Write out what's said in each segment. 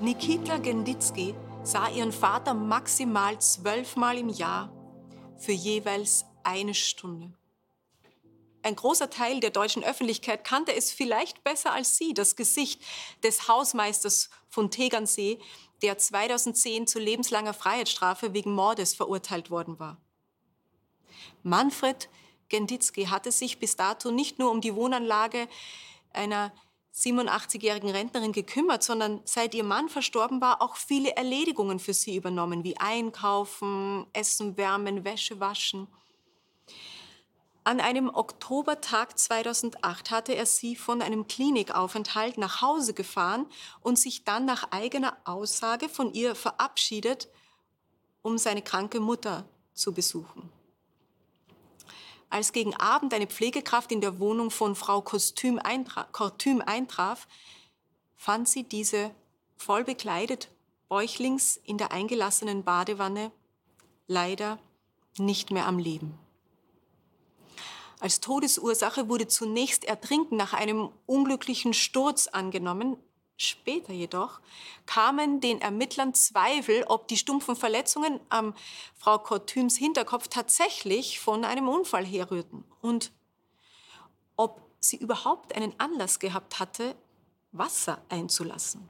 Nikita Genditzky sah ihren Vater maximal zwölfmal im Jahr für jeweils eine Stunde. Ein großer Teil der deutschen Öffentlichkeit kannte es vielleicht besser als sie, das Gesicht des Hausmeisters von Tegernsee, der 2010 zu lebenslanger Freiheitsstrafe wegen Mordes verurteilt worden war. Manfred Genditzky hatte sich bis dato nicht nur um die Wohnanlage einer 87-jährigen Rentnerin gekümmert, sondern seit ihr Mann verstorben war, auch viele Erledigungen für sie übernommen, wie Einkaufen, Essen, Wärmen, Wäsche waschen. An einem Oktobertag 2008 hatte er sie von einem Klinikaufenthalt nach Hause gefahren und sich dann nach eigener Aussage von ihr verabschiedet, um seine kranke Mutter zu besuchen. Als gegen Abend eine Pflegekraft in der Wohnung von Frau Kostüm, eintra Kortüm eintraf, fand sie diese voll bekleidet, bäuchlings in der eingelassenen Badewanne, leider nicht mehr am Leben. Als Todesursache wurde zunächst Ertrinken nach einem unglücklichen Sturz angenommen. Später jedoch kamen den Ermittlern Zweifel, ob die stumpfen Verletzungen am Frau Kortüms Hinterkopf tatsächlich von einem Unfall herrührten und ob sie überhaupt einen Anlass gehabt hatte, Wasser einzulassen.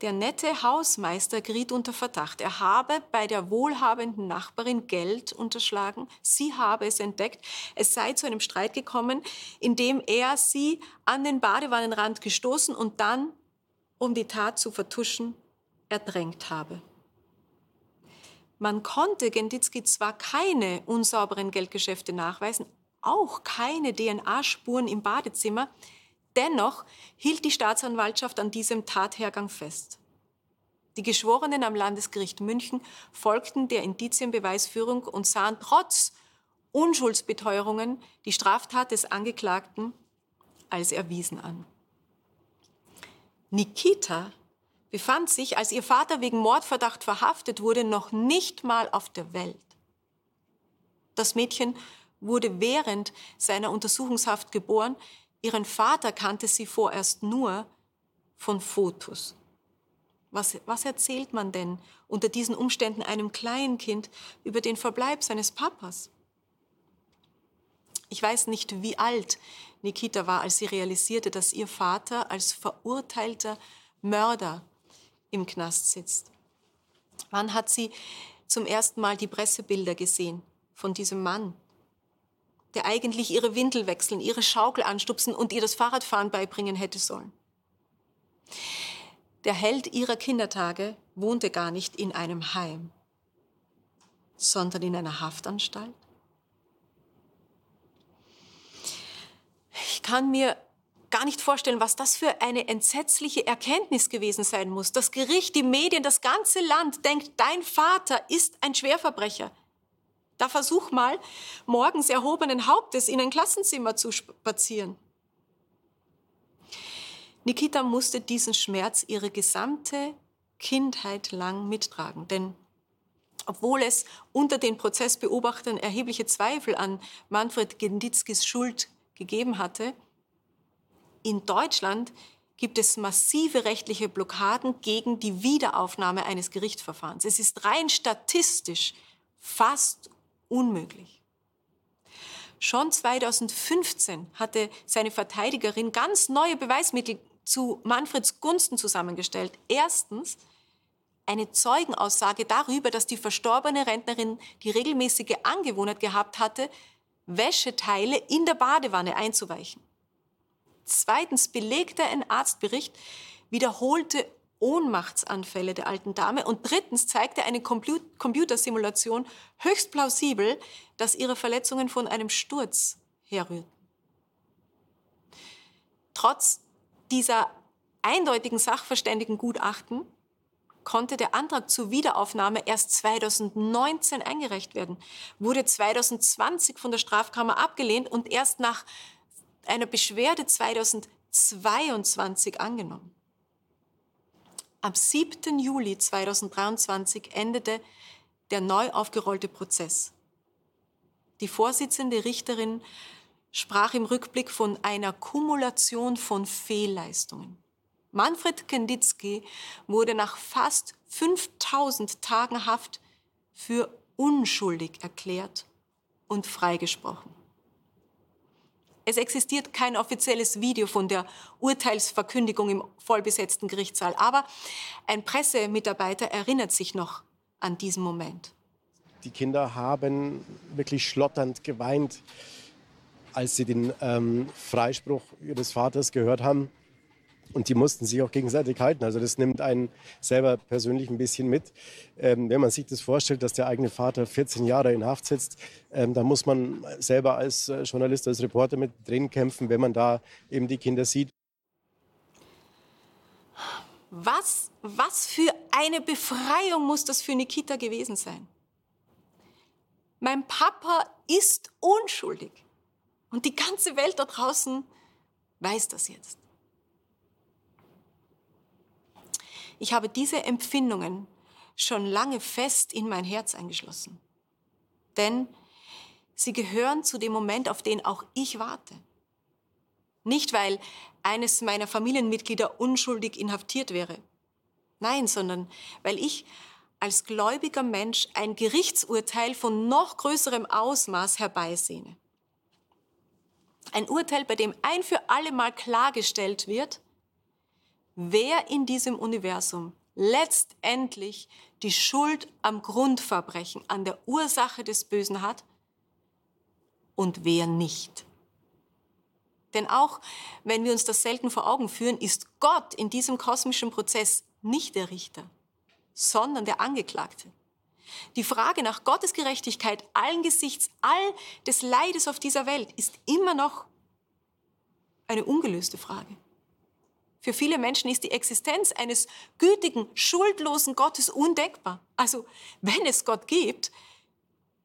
Der nette Hausmeister geriet unter Verdacht. Er habe bei der wohlhabenden Nachbarin Geld unterschlagen. Sie habe es entdeckt. Es sei zu einem Streit gekommen, in dem er sie an den Badewannenrand gestoßen und dann, um die Tat zu vertuschen, ertränkt habe. Man konnte Genditzki zwar keine unsauberen Geldgeschäfte nachweisen, auch keine DNA-Spuren im Badezimmer, Dennoch hielt die Staatsanwaltschaft an diesem Tathergang fest. Die Geschworenen am Landesgericht München folgten der Indizienbeweisführung und sahen trotz Unschuldsbeteuerungen die Straftat des Angeklagten als erwiesen an. Nikita befand sich, als ihr Vater wegen Mordverdacht verhaftet wurde, noch nicht mal auf der Welt. Das Mädchen wurde während seiner Untersuchungshaft geboren, Ihren Vater kannte sie vorerst nur von Fotos. Was, was erzählt man denn unter diesen Umständen einem Kleinkind über den Verbleib seines Papas? Ich weiß nicht, wie alt Nikita war, als sie realisierte, dass ihr Vater als verurteilter Mörder im Knast sitzt. Wann hat sie zum ersten Mal die Pressebilder gesehen von diesem Mann, der eigentlich ihre Windel wechseln, ihre Schaukel anstupsen und ihr das Fahrradfahren beibringen hätte sollen. Der Held ihrer Kindertage wohnte gar nicht in einem Heim, sondern in einer Haftanstalt. Ich kann mir gar nicht vorstellen, was das für eine entsetzliche Erkenntnis gewesen sein muss. Das Gericht, die Medien, das ganze Land denkt, dein Vater ist ein Schwerverbrecher. Da versuch mal, morgens erhobenen Hauptes in ein Klassenzimmer zu spazieren. Nikita musste diesen Schmerz ihre gesamte Kindheit lang mittragen, denn obwohl es unter den Prozessbeobachtern erhebliche Zweifel an Manfred Genditzkis Schuld gegeben hatte, in Deutschland gibt es massive rechtliche Blockaden gegen die Wiederaufnahme eines Gerichtsverfahrens. Es ist rein statistisch fast unmöglich. Schon 2015 hatte seine Verteidigerin ganz neue Beweismittel zu Manfreds Gunsten zusammengestellt. Erstens eine Zeugenaussage darüber, dass die verstorbene Rentnerin die regelmäßige Angewohnheit gehabt hatte, Wäscheteile in der Badewanne einzuweichen. Zweitens belegte ein Arztbericht wiederholte Ohnmachtsanfälle der alten Dame. Und drittens zeigte eine Computersimulation höchst plausibel, dass ihre Verletzungen von einem Sturz herrührten. Trotz dieser eindeutigen Sachverständigengutachten konnte der Antrag zur Wiederaufnahme erst 2019 eingereicht werden, wurde 2020 von der Strafkammer abgelehnt und erst nach einer Beschwerde 2022 angenommen. Am 7. Juli 2023 endete der neu aufgerollte Prozess. Die Vorsitzende Richterin sprach im Rückblick von einer Kumulation von Fehlleistungen. Manfred Kenditzki wurde nach fast 5000 Tagen Haft für unschuldig erklärt und freigesprochen. Es existiert kein offizielles Video von der Urteilsverkündigung im vollbesetzten Gerichtssaal, aber ein Pressemitarbeiter erinnert sich noch an diesen Moment. Die Kinder haben wirklich schlotternd geweint, als sie den ähm, Freispruch ihres Vaters gehört haben. Und die mussten sich auch gegenseitig halten. Also das nimmt einen selber persönlich ein bisschen mit. Ähm, wenn man sich das vorstellt, dass der eigene Vater 14 Jahre in Haft sitzt, ähm, da muss man selber als äh, Journalist, als Reporter mit Tränen kämpfen, wenn man da eben die Kinder sieht. Was, was für eine Befreiung muss das für Nikita gewesen sein? Mein Papa ist unschuldig. Und die ganze Welt da draußen weiß das jetzt. Ich habe diese Empfindungen schon lange fest in mein Herz eingeschlossen. Denn sie gehören zu dem Moment, auf den auch ich warte. Nicht, weil eines meiner Familienmitglieder unschuldig inhaftiert wäre. Nein, sondern weil ich als gläubiger Mensch ein Gerichtsurteil von noch größerem Ausmaß herbeisehne. Ein Urteil, bei dem ein für alle Mal klargestellt wird, wer in diesem Universum letztendlich die Schuld am Grundverbrechen, an der Ursache des Bösen hat und wer nicht. Denn auch wenn wir uns das selten vor Augen führen, ist Gott in diesem kosmischen Prozess nicht der Richter, sondern der Angeklagte. Die Frage nach Gottes Gerechtigkeit angesichts all des Leides auf dieser Welt ist immer noch eine ungelöste Frage. Für viele Menschen ist die Existenz eines gütigen, schuldlosen Gottes undenkbar. Also, wenn es Gott gibt,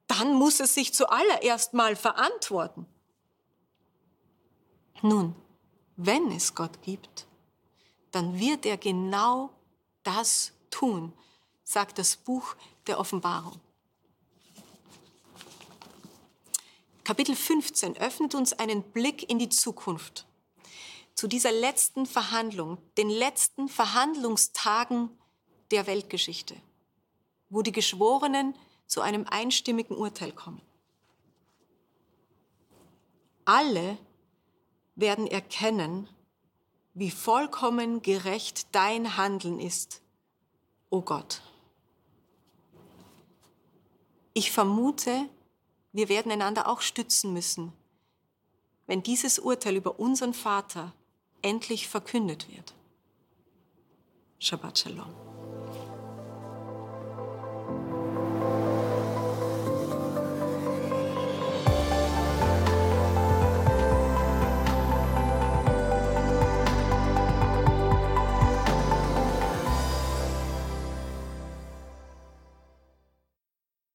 dann muss es sich zuallererst mal verantworten. Nun, wenn es Gott gibt, dann wird er genau das tun, sagt das Buch der Offenbarung. Kapitel 15 öffnet uns einen Blick in die Zukunft zu dieser letzten Verhandlung, den letzten Verhandlungstagen der Weltgeschichte, wo die Geschworenen zu einem einstimmigen Urteil kommen. Alle werden erkennen, wie vollkommen gerecht dein Handeln ist, o oh Gott. Ich vermute, wir werden einander auch stützen müssen, wenn dieses Urteil über unseren Vater endlich verkündet wird. Shabbat Shalom.